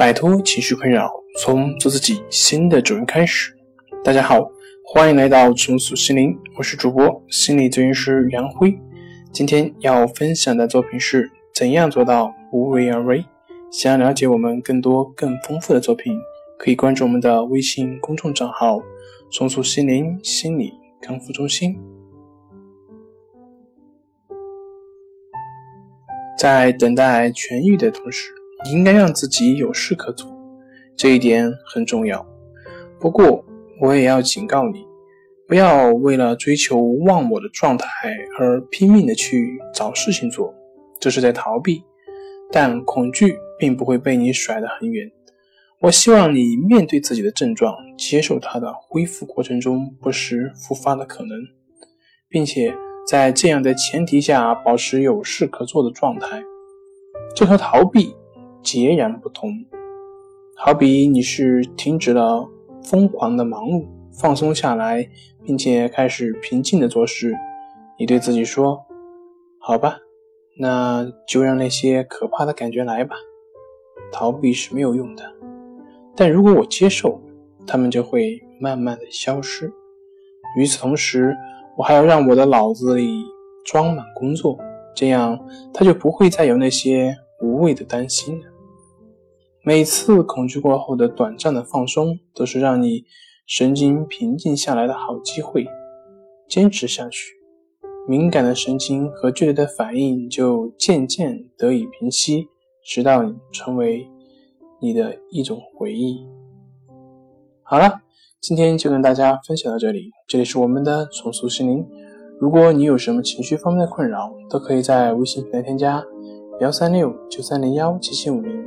摆脱情绪困扰，从做自己新的主人开始。大家好，欢迎来到重塑心灵，我是主播心理咨询师杨辉。今天要分享的作品是怎样做到无为而为。想要了解我们更多更丰富的作品，可以关注我们的微信公众账号“重塑心灵心理康复中心”。在等待痊愈的同时。你应该让自己有事可做，这一点很重要。不过，我也要警告你，不要为了追求忘我的状态而拼命的去找事情做，这是在逃避。但恐惧并不会被你甩得很远。我希望你面对自己的症状，接受它的恢复过程中不时复发的可能，并且在这样的前提下保持有事可做的状态。这和逃避。截然不同，好比你是停止了疯狂的忙碌，放松下来，并且开始平静的做事。你对自己说：“好吧，那就让那些可怕的感觉来吧。”逃避是没有用的，但如果我接受，他们就会慢慢的消失。与此同时，我还要让我的脑子里装满工作，这样他就不会再有那些无谓的担心了。每次恐惧过后的短暂的放松，都是让你神经平静下来的好机会。坚持下去，敏感的神经和剧烈的反应就渐渐得以平息，直到你成为你的一种回忆。好了，今天就跟大家分享到这里。这里是我们的重塑心灵。如果你有什么情绪方面的困扰，都可以在微信平台添加幺三六九三零幺七七五零。